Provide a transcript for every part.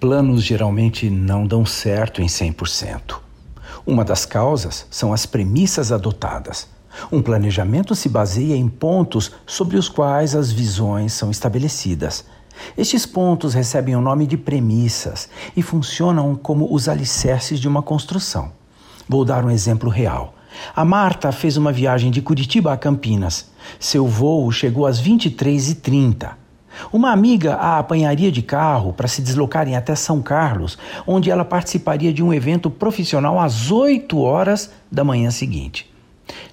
Planos geralmente não dão certo em 100%. Uma das causas são as premissas adotadas. Um planejamento se baseia em pontos sobre os quais as visões são estabelecidas. Estes pontos recebem o nome de premissas e funcionam como os alicerces de uma construção. Vou dar um exemplo real. A Marta fez uma viagem de Curitiba a Campinas. Seu voo chegou às 23h30. Uma amiga a apanharia de carro para se deslocarem até São Carlos, onde ela participaria de um evento profissional às 8 horas da manhã seguinte.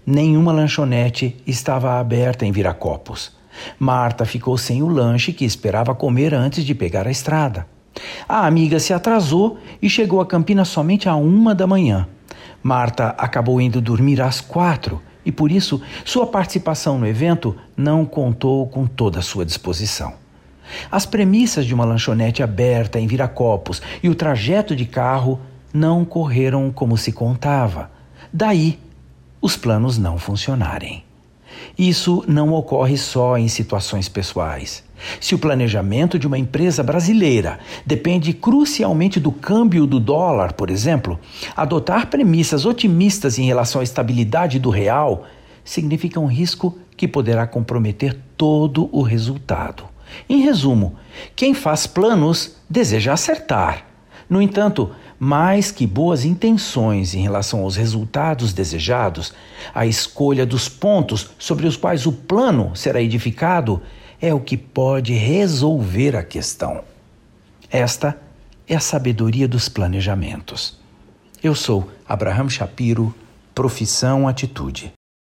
Nenhuma lanchonete estava aberta em Viracopos. Marta ficou sem o lanche que esperava comer antes de pegar a estrada. A amiga se atrasou e chegou a Campinas somente à uma da manhã. Marta acabou indo dormir às quatro e por isso sua participação no evento não contou com toda a sua disposição. As premissas de uma lanchonete aberta em Viracopos e o trajeto de carro não correram como se contava. Daí, os planos não funcionarem. Isso não ocorre só em situações pessoais. Se o planejamento de uma empresa brasileira depende crucialmente do câmbio do dólar, por exemplo, adotar premissas otimistas em relação à estabilidade do real significa um risco que poderá comprometer todo o resultado. Em resumo, quem faz planos deseja acertar. No entanto, mais que boas intenções em relação aos resultados desejados, a escolha dos pontos sobre os quais o plano será edificado é o que pode resolver a questão. Esta é a sabedoria dos planejamentos. Eu sou Abraham Shapiro, profissão Atitude.